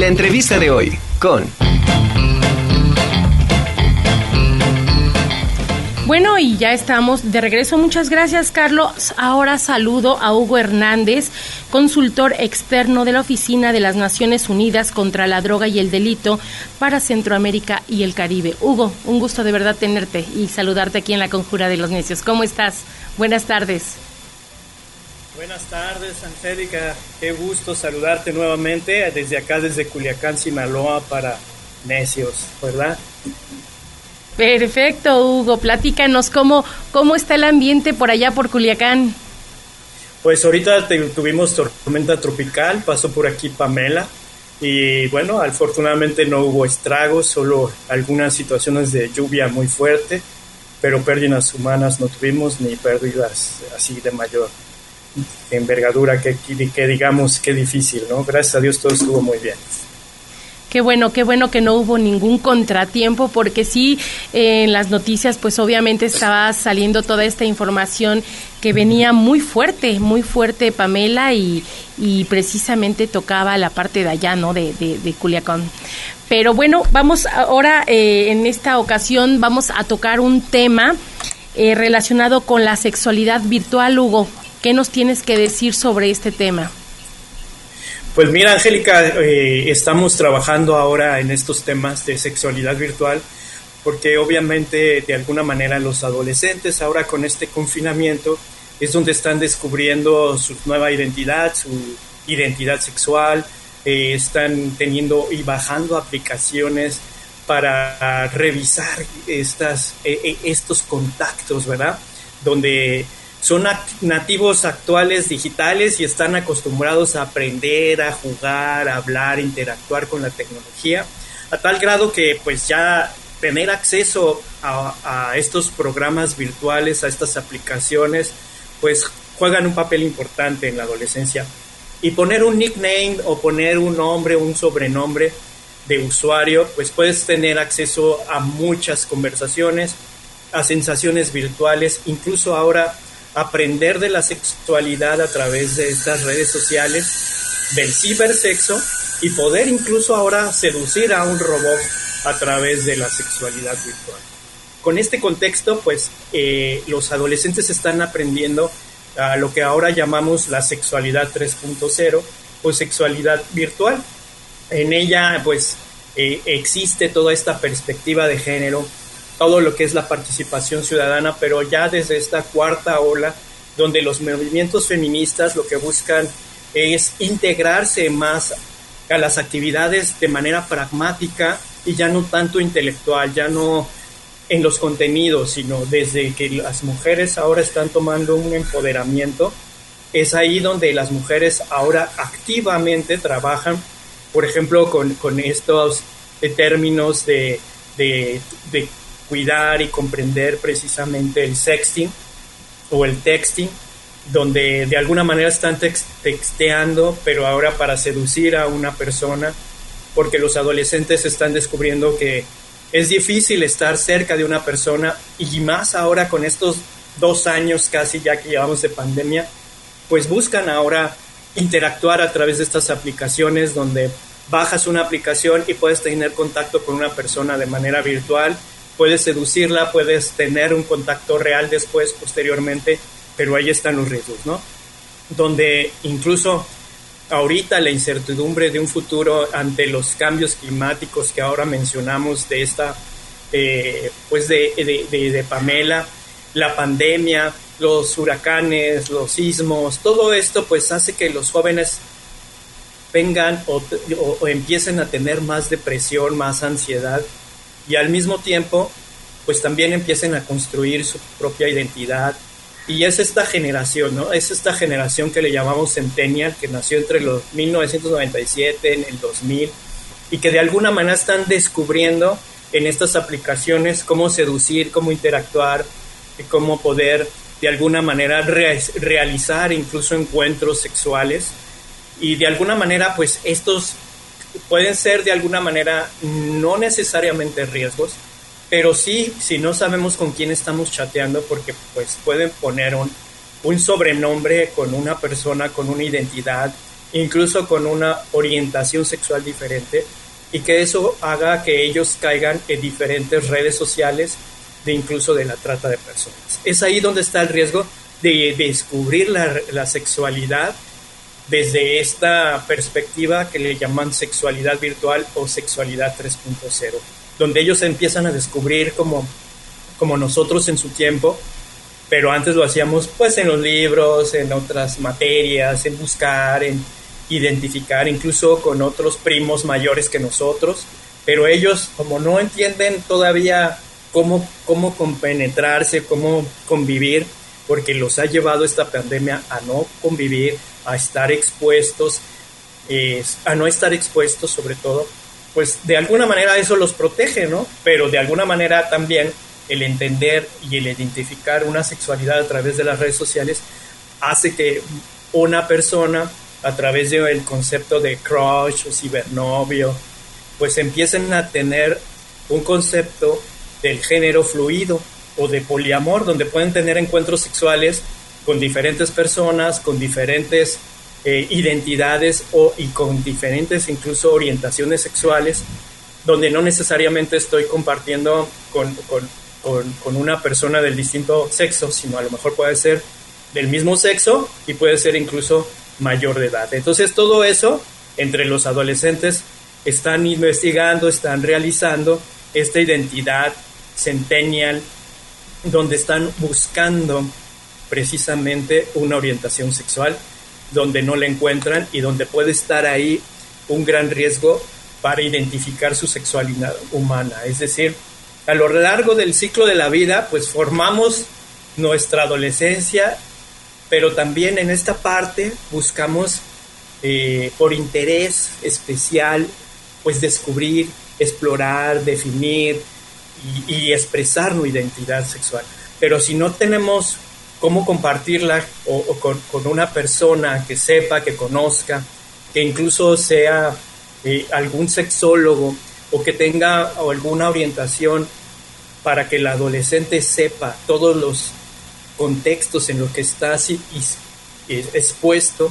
La entrevista de hoy con... Bueno, y ya estamos de regreso. Muchas gracias, Carlos. Ahora saludo a Hugo Hernández, consultor externo de la Oficina de las Naciones Unidas contra la Droga y el Delito para Centroamérica y el Caribe. Hugo, un gusto de verdad tenerte y saludarte aquí en la Conjura de los Necios. ¿Cómo estás? Buenas tardes. Buenas tardes, Angélica. Qué gusto saludarte nuevamente desde acá, desde Culiacán, Sinaloa, para Necios, ¿verdad? Perfecto, Hugo. Platícanos cómo, cómo está el ambiente por allá por Culiacán. Pues ahorita tuvimos tormenta tropical, pasó por aquí Pamela y bueno, afortunadamente no hubo estragos, solo algunas situaciones de lluvia muy fuerte, pero pérdidas humanas no tuvimos ni pérdidas así de mayor envergadura que, que digamos que difícil, ¿no? Gracias a Dios todo estuvo muy bien. Qué bueno, qué bueno que no hubo ningún contratiempo, porque sí, eh, en las noticias, pues obviamente estaba saliendo toda esta información que venía muy fuerte, muy fuerte, Pamela, y, y precisamente tocaba la parte de allá, ¿no? De, de, Culiacán. Pero bueno, vamos ahora, eh, en esta ocasión, vamos a tocar un tema eh, relacionado con la sexualidad virtual, Hugo. ¿Qué nos tienes que decir sobre este tema? Pues mira, Angélica, eh, estamos trabajando ahora en estos temas de sexualidad virtual porque obviamente de alguna manera los adolescentes ahora con este confinamiento es donde están descubriendo su nueva identidad, su identidad sexual, eh, están teniendo y bajando aplicaciones para revisar estas, eh, estos contactos, ¿verdad? Donde son nativos actuales digitales y están acostumbrados a aprender, a jugar, a hablar, interactuar con la tecnología, a tal grado que pues ya tener acceso a, estos programas virtuales, a estas aplicaciones, pues juegan un papel importante en la adolescencia. Y poner un nickname o poner un nombre, un sobrenombre de usuario, pues puedes tener acceso a muchas conversaciones, a sensaciones virtuales, incluso ahora aprender de la sexualidad a través de estas redes sociales, del cibersexo y poder incluso ahora seducir a un robot a través de la sexualidad virtual. Con este contexto, pues eh, los adolescentes están aprendiendo a lo que ahora llamamos la sexualidad 3.0 o sexualidad virtual. En ella, pues, eh, existe toda esta perspectiva de género, todo lo que es la participación ciudadana, pero ya desde esta cuarta ola, donde los movimientos feministas lo que buscan es integrarse más a las actividades de manera pragmática y ya no tanto intelectual, ya no en los contenidos, sino desde que las mujeres ahora están tomando un empoderamiento, es ahí donde las mujeres ahora activamente trabajan, por ejemplo, con, estos términos de, de, de cuidar y comprender precisamente el sexting o el texting, donde de alguna manera están texteando, pero ahora para seducir a una persona, porque los adolescentes están descubriendo que es difícil estar cerca de una persona y más ahora con estos dos años casi ya que llevamos de pandemia, pues buscan ahora interactuar a través de estas aplicaciones donde bajas una aplicación y puedes tener contacto con una persona de manera virtual puedes seducirla, puedes tener un contacto real después, posteriormente, pero ahí están los riesgos, ¿no? Donde incluso ahorita la incertidumbre de un futuro ante los cambios climáticos que ahora mencionamos de esta, eh, pues de, de, Pamela, la pandemia, los huracanes, los sismos, todo esto pues hace que los jóvenes vengan o, o, empiecen a tener más depresión, más ansiedad y al mismo tiempo pues también empiecen a construir su propia identidad y es esta generación, ¿no? Es esta generación que le llamamos Centennial, que nació entre los 1997 en el 2000 y que de alguna manera están descubriendo en estas aplicaciones cómo seducir, cómo interactuar, cómo poder de alguna manera realizar incluso encuentros sexuales y de alguna manera pues estos pueden ser de alguna manera no necesariamente riesgos, pero sí, si no sabemos con quién estamos chateando, porque pues pueden poner un, sobrenombre con una persona, con una identidad, incluso con una orientación sexual diferente, y que eso haga que ellos caigan en diferentes redes sociales de incluso de la trata de personas. Es ahí donde está el riesgo de descubrir la, la sexualidad desde esta perspectiva que le llaman sexualidad virtual o sexualidad 3.0, donde ellos empiezan a descubrir como, como nosotros en su tiempo, pero antes lo hacíamos pues en los libros, en otras materias, en buscar, en identificar incluso con otros primos mayores que nosotros, pero ellos como no entienden todavía cómo, cómo compenetrarse, cómo convivir, porque los ha llevado esta pandemia a no convivir, a estar expuestos, a no estar expuestos sobre todo, pues de alguna manera eso los protege, ¿no? Pero de alguna manera también el entender y el identificar una sexualidad a través de las redes sociales hace que una persona a través del concepto de crush o cibernovio, pues empiecen a tener un concepto del género fluido o de poliamor, donde pueden tener encuentros sexuales con diferentes personas, con diferentes eh, identidades o, y con diferentes incluso orientaciones sexuales, donde no necesariamente estoy compartiendo con, con, con, con una persona del distinto sexo, sino a lo mejor puede ser del mismo sexo y puede ser incluso mayor de edad. Entonces todo eso entre los adolescentes están investigando, están realizando esta identidad centennial donde están buscando precisamente una orientación sexual donde no la encuentran y donde puede estar ahí un gran riesgo para identificar su sexualidad humana. Es decir, a lo largo del ciclo de la vida, pues formamos nuestra adolescencia pero también en esta parte buscamos eh, por interés especial, pues descubrir, explorar, definir y, expresar nuestra identidad sexual. Pero si no tenemos cómo compartirla o, con, una persona que sepa, que conozca, que incluso sea eh, algún sexólogo o que tenga alguna orientación para que el adolescente sepa todos los contextos en los que está así expuesto,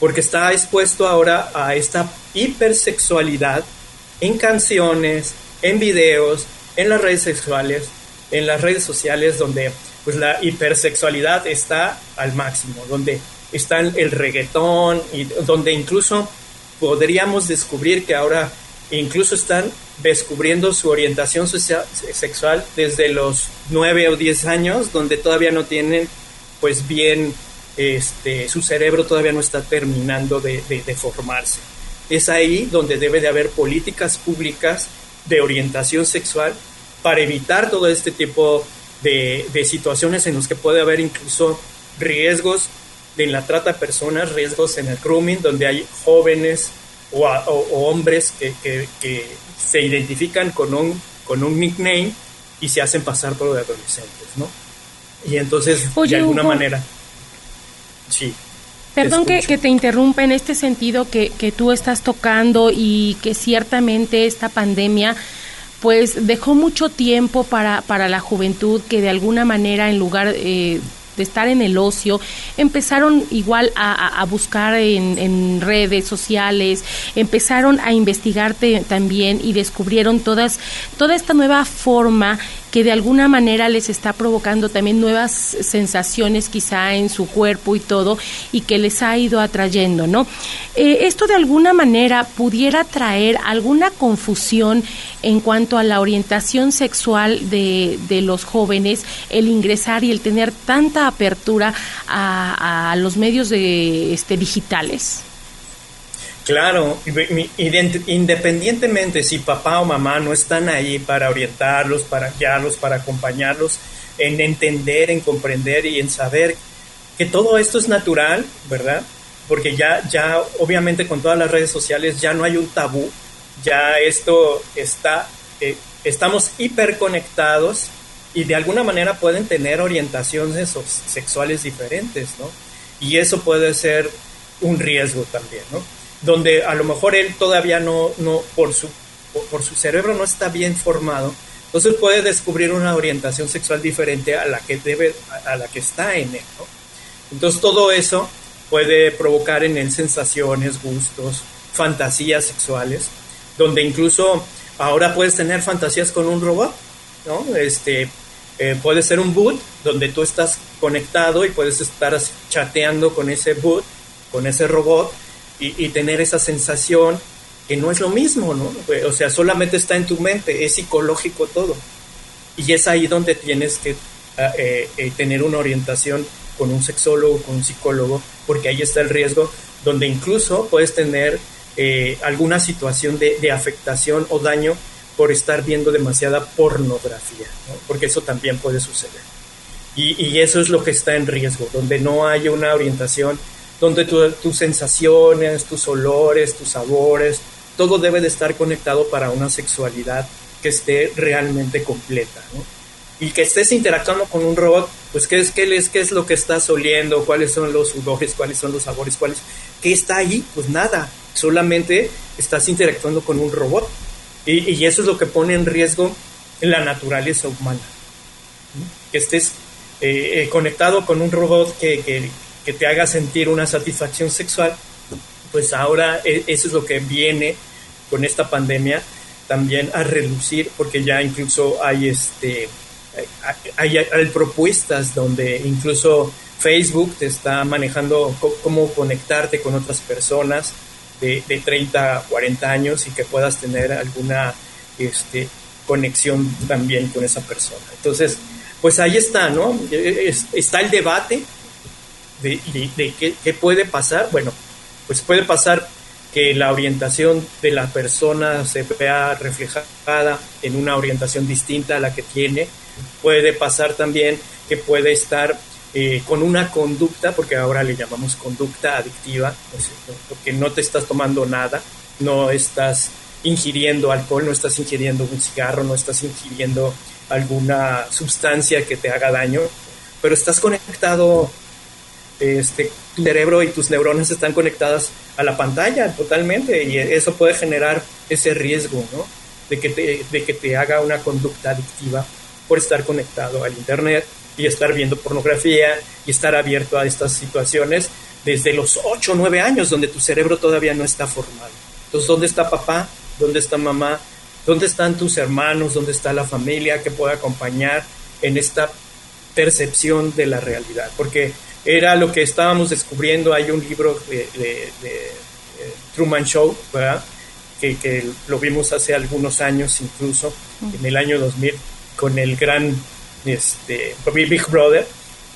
porque está expuesto ahora a esta hipersexualidad en canciones, en videos, en las redes sexuales, en las redes sociales donde pues la hipersexualidad está al máximo, donde está el reggaetón y donde incluso podríamos descubrir que ahora incluso están descubriendo su orientación sexual desde los 9 o 10 años, donde todavía no tienen pues bien, este, su cerebro todavía no está terminando de, formarse. Es ahí donde debe de haber políticas públicas de orientación sexual para evitar todo este tipo de, de situaciones en las que puede haber incluso riesgos en la trata de personas, riesgos en el grooming, donde hay jóvenes o, hombres que, se identifican con un, con un nickname y se hacen pasar por adolescentes, ¿no? Y entonces, de alguna manera, sí. Perdón que, que, te interrumpa en este sentido que, que tú estás tocando y que ciertamente esta pandemia pues dejó mucho tiempo para, para la juventud que de alguna manera en lugar eh, de estar en el ocio, empezaron igual a, buscar en, redes sociales, empezaron a investigarte también y descubrieron todas, toda esta nueva forma que de alguna manera les está provocando también nuevas sensaciones quizá en su cuerpo y todo y que les ha ido atrayendo, ¿no? Eh, esto de alguna manera pudiera traer alguna confusión en cuanto a la orientación sexual de, de los jóvenes, el ingresar y el tener tanta apertura a, a los medios de, este, digitales. Claro, independientemente si papá o mamá no están ahí para orientarlos, para guiarlos, para acompañarlos, en entender, en comprender y en saber que todo esto es natural, ¿verdad? Porque ya, ya obviamente con todas las redes sociales ya no hay un tabú, ya esto está, eh, estamos hiperconectados y de alguna manera pueden tener orientaciones sexuales diferentes, ¿no? Y eso puede ser un riesgo también, ¿no? Donde a lo mejor él todavía no, no por, su, por su cerebro no está bien formado, entonces puede descubrir una orientación sexual diferente a la que debe, a la que está en él. Entonces todo eso puede provocar en él sensaciones, gustos, fantasías sexuales, donde incluso ahora puedes tener fantasías con un robot, ¿no? Este, eh, puede ser un boot donde tú estás conectado y puedes estar chateando con ese boot, con ese robot y, tener esa sensación que no es lo mismo, ¿no? O sea, solamente está en tu mente, es psicológico todo. Y es ahí donde tienes que ah, eh, eh, tener una orientación con un sexólogo, con un psicólogo, porque ahí está el riesgo, donde incluso puedes tener eh, alguna situación de, afectación o daño por estar viendo demasiada pornografía, porque eso también puede suceder. Y, eso es lo que está en riesgo, donde no hay una orientación, donde tus sensaciones, tus olores, tus sabores, todo debe de estar conectado para una sexualidad que esté realmente completa. Y que estés interactuando con un robot, pues ¿qué es, qué es, qué es lo que estás oliendo? ¿Cuáles son los olores? ¿Cuáles son los sabores? ¿Cuáles? ¿Qué está ahí? Pues nada, solamente estás interactuando con un robot. Y, eso es lo que pone en riesgo la naturaleza humana. Que estés eh, eh, conectado con un robot que, te haga sentir una satisfacción sexual, pues ahora e, eso es lo que viene con esta pandemia también a relucir, porque ya incluso hay este hay, propuestas donde incluso Facebook te está manejando cómo conectarte con otras personas de, de 30, 40 años y que puedas tener alguna este, conexión también con esa persona. Entonces, pues ahí está, ¿no? está el debate de, de, qué, puede pasar. Bueno, pues puede pasar que la orientación de la persona se vea reflejada en una orientación distinta a la que tiene. Puede pasar también que puede estar eh, con una conducta, porque ahora le llamamos conducta adictiva, porque no te estás tomando nada, no estás ingiriendo alcohol, no estás ingiriendo un cigarro, no estás ingiriendo alguna sustancia que te haga daño, pero estás conectado, este, tu cerebro y tus neuronas están conectadas a la pantalla totalmente y eso puede generar ese riesgo, ¿no? De que te, de que te haga una conducta adictiva por estar conectado al Internet y estar viendo pornografía y estar abierto a estas situaciones desde los 8 o 9 años donde tu cerebro todavía no está formado. Entonces, ¿dónde está papá? ¿Dónde está mamá? ¿Dónde están tus hermanos? ¿Dónde está la familia que puede acompañar en esta percepción de la realidad? Porque era lo que estábamos descubriendo. Hay un libro de, Truman Show, ¿verdad? Que, que, lo vimos hace algunos años, incluso en el año 2000, con el gran este, Big Brother,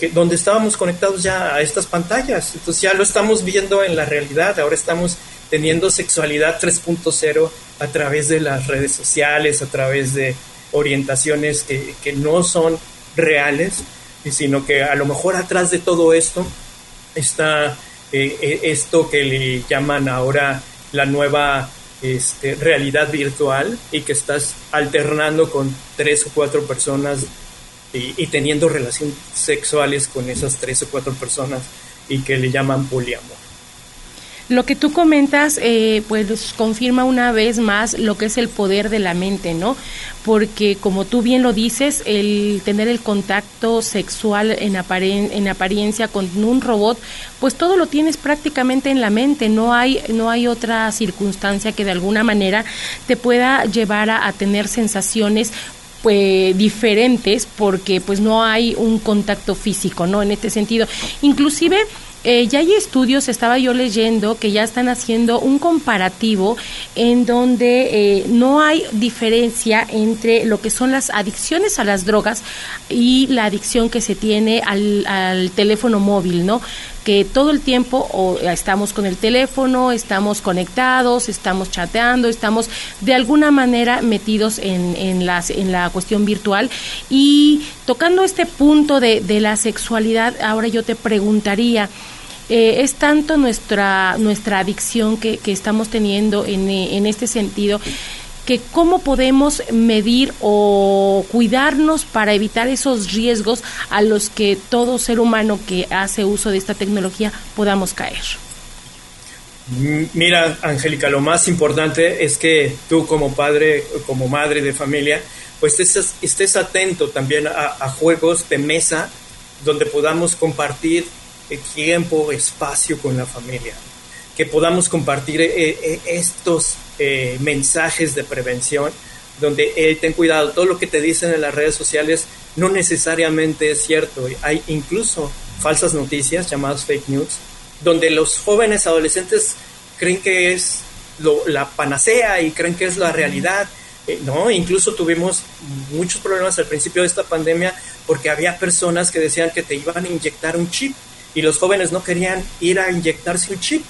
que, donde estábamos conectados ya a estas pantallas. Entonces ya lo estamos viendo en la realidad, ahora estamos teniendo sexualidad 3.0 a través de las redes sociales, a través de orientaciones que, que no son reales, sino que a lo mejor atrás de todo esto está eh, eh, esto que le llaman ahora la nueva este, realidad virtual y que estás alternando con tres o cuatro personas y, teniendo relaciones sexuales con esas tres o cuatro personas y que le llaman poliamor. Lo que tú comentas, eh, pues confirma una vez más lo que es el poder de la mente, ¿no? Porque como tú bien lo dices, el tener el contacto sexual en, en apariencia con un robot, pues todo lo tienes prácticamente en la mente, no hay, no hay otra circunstancia que de alguna manera te pueda llevar a tener sensaciones pues, diferentes porque pues no hay un contacto físico, ¿no? En este sentido. Inclusive eh, ya hay estudios, estaba yo leyendo, que ya están haciendo un comparativo en donde eh, no hay diferencia entre lo que son las adicciones a las drogas y la adicción que se tiene al, teléfono móvil, ¿no? que todo el tiempo o estamos con el teléfono, estamos conectados, estamos chateando, estamos de alguna manera metidos en, la cuestión virtual. Y tocando este punto de la sexualidad, ahora yo te preguntaría, eh, es tanto nuestra, nuestra adicción que, que estamos teniendo en, en este sentido que cómo podemos medir o cuidarnos para evitar esos riesgos a los que todo ser humano que hace uso de esta tecnología podamos caer. Mira, Angélica, lo más importante es que tú como padre, como madre de familia, pues estés, estés atento también a, juegos de mesa donde podamos compartir eh, tiempo, espacio con la familia, que podamos compartir eh, estos mensajes de prevención, donde ten cuidado, todo lo que te dicen en las redes sociales no necesariamente es cierto. Hay incluso falsas noticias llamadas fake news, donde los jóvenes adolescentes creen que es la panacea y creen que es la realidad. no, incluso tuvimos muchos problemas al principio de esta pandemia porque había personas que decían que te iban a inyectar un chip y los jóvenes no querían ir a inyectarse un chip.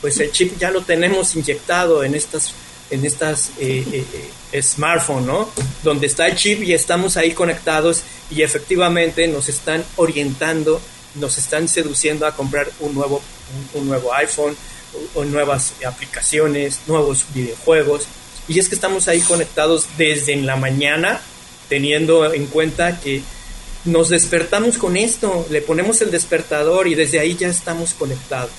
Pues el chip ya lo tenemos inyectado en estas en estas eh, eh, eh, smartphones, ¿no? Donde está el chip y estamos ahí conectados y efectivamente nos están orientando, nos están seduciendo a comprar un nuevo, un, nuevo iPhone o, nuevas aplicaciones, nuevos videojuegos. Y es que estamos ahí conectados desde la mañana, teniendo en cuenta que nos despertamos con esto, le ponemos el despertador y desde ahí ya estamos conectados.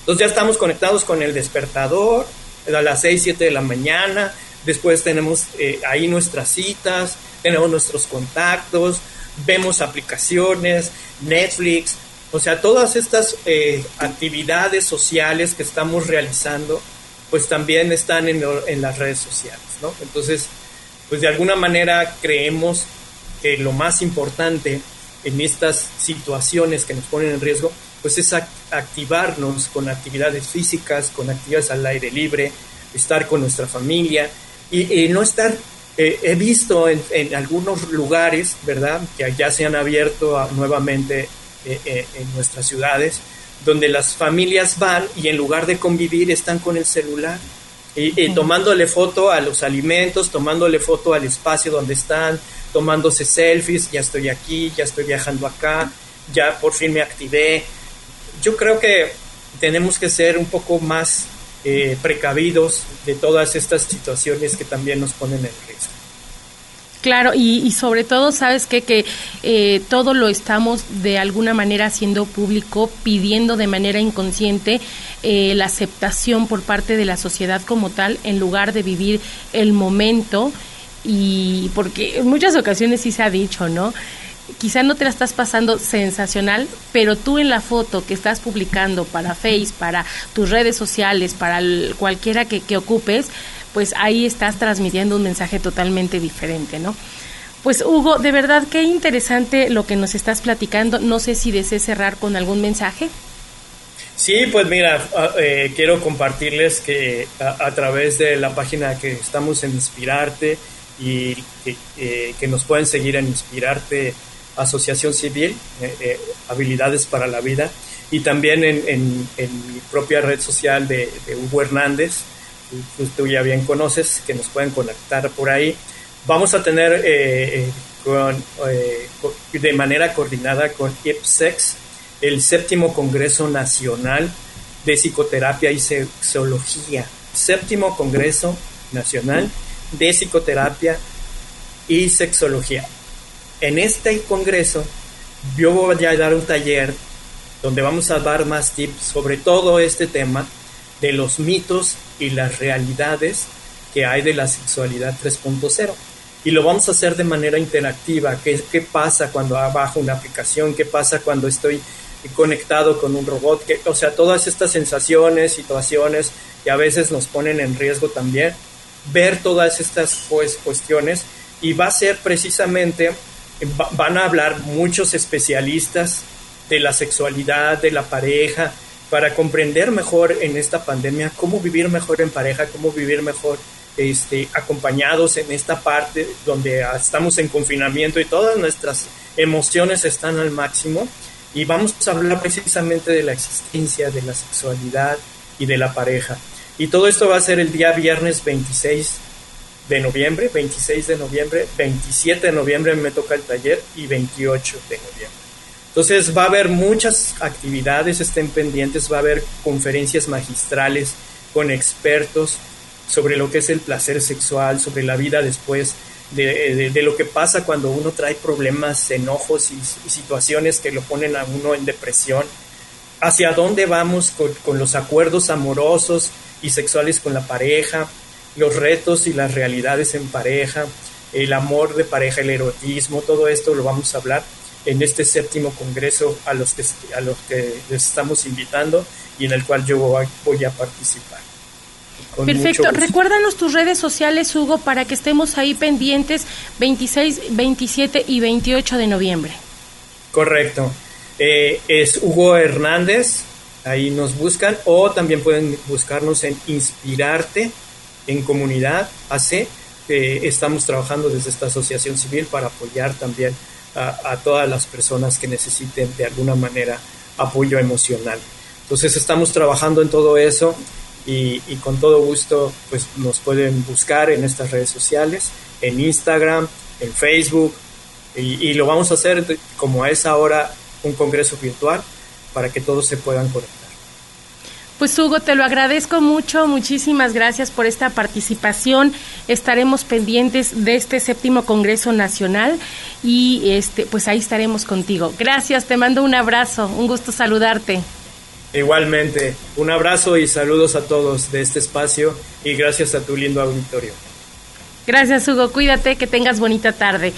Entonces ya estamos conectados con el despertador a las 6, 7 de la mañana, después tenemos eh, ahí nuestras citas, tenemos nuestros contactos, vemos aplicaciones, Netflix, o sea, todas estas eh, actividades sociales que estamos realizando, pues también están en, en las redes sociales, ¿no? Entonces, pues de alguna manera creemos que lo más importante en estas situaciones que nos ponen en riesgo, pues es activarnos con actividades físicas, con actividades al aire libre, estar con nuestra familia y, no estar, eh, he visto en, algunos lugares, ¿verdad?, que ya se han abierto nuevamente eh, eh, en nuestras ciudades, donde las familias van y en lugar de convivir están con el celular y, tomándole foto a los alimentos, tomándole foto al espacio donde están, tomándose selfies, ya estoy aquí, ya estoy viajando acá, ya por fin me activé. Yo creo que tenemos que ser un poco más eh, precavidos de todas estas situaciones que también nos ponen en riesgo. Claro, y, sobre todo, sabes qué? que eh, todo lo estamos de alguna manera haciendo público, pidiendo de manera inconsciente eh, la aceptación por parte de la sociedad como tal, en lugar de vivir el momento. Y porque en muchas ocasiones sí se ha dicho, ¿no? quizá no te la estás pasando sensacional, pero tú en la foto que estás publicando para Face, para tus redes sociales, para cualquiera que, que ocupes, pues ahí estás transmitiendo un mensaje totalmente diferente, ¿no? Pues Hugo, de verdad qué interesante lo que nos estás platicando. No sé si desees cerrar con algún mensaje. Sí, pues mira, eh, quiero compartirles que a, través de la página que estamos en Inspirarte y que, eh, que nos pueden seguir en Inspirarte Asociación Civil, eh, Habilidades para la Vida, y también en, en, mi propia red social de, de Hugo Hernández, tú ya bien conoces, que nos pueden conectar por ahí. Vamos a tener eh, eh, eh, de manera coordinada con IPSEX el séptimo Congreso Nacional de Psicoterapia y Sexología. Séptimo Congreso Nacional de Psicoterapia y Sexología. En este congreso yo voy a dar un taller donde vamos a dar más tips sobre todo este tema de los mitos y las realidades que hay de la sexualidad 3.0. Y lo vamos a hacer de manera interactiva. ¿Qué, ¿Qué, pasa cuando bajo una aplicación? ¿Qué pasa cuando estoy conectado con un robot? ¿Qué, o sea, todas estas sensaciones, situaciones que a veces nos ponen en riesgo también. Ver todas estas pues, cuestiones y va a ser precisamente, van a hablar muchos especialistas de la sexualidad, de la pareja, para comprender mejor en esta pandemia cómo vivir mejor en pareja, cómo vivir mejor este, acompañados en esta parte donde estamos en confinamiento y todas nuestras emociones están al máximo. Y vamos a hablar precisamente de la existencia de la sexualidad y de la pareja. Y todo esto va a ser el día viernes 26 de noviembre, 26 de noviembre, 27 de noviembre me toca el taller y 28 de noviembre. Entonces va a haber muchas actividades, estén pendientes, va a haber conferencias magistrales con expertos sobre lo que es el placer sexual, sobre la vida después, de, lo que pasa cuando uno trae problemas, enojos y, situaciones que lo ponen a uno en depresión, hacia dónde vamos con, los acuerdos amorosos y sexuales con la pareja, los retos y las realidades en pareja, el amor de pareja, el erotismo, todo esto lo vamos a hablar en este séptimo congreso a los que, a los que les estamos invitando y en el cual yo voy, a participar. Perfecto. Recuérdanos tus redes sociales, Hugo, para que estemos ahí pendientes 26, 27 y 28 de noviembre. Correcto. Eh, es Hugo Hernández, ahí nos buscan, o también pueden buscarnos en Inspirarte en Comunidad AC. estamos trabajando desde esta asociación civil para apoyar también a, todas las personas que necesiten de alguna manera apoyo emocional. Entonces estamos trabajando en todo eso y, con todo gusto pues nos pueden buscar en estas redes sociales, en Instagram, en Facebook y, lo vamos a hacer como a esa hora un congreso virtual para que todos se puedan conectar. Pues Hugo, te lo agradezco mucho, muchísimas gracias por esta participación. Estaremos pendientes de este séptimo Congreso Nacional y este, pues ahí estaremos contigo. Gracias, te mando un abrazo, un gusto saludarte. Igualmente, un abrazo y saludos a todos de este espacio y gracias a tu lindo auditorio. Gracias Hugo, cuídate, que tengas bonita tarde.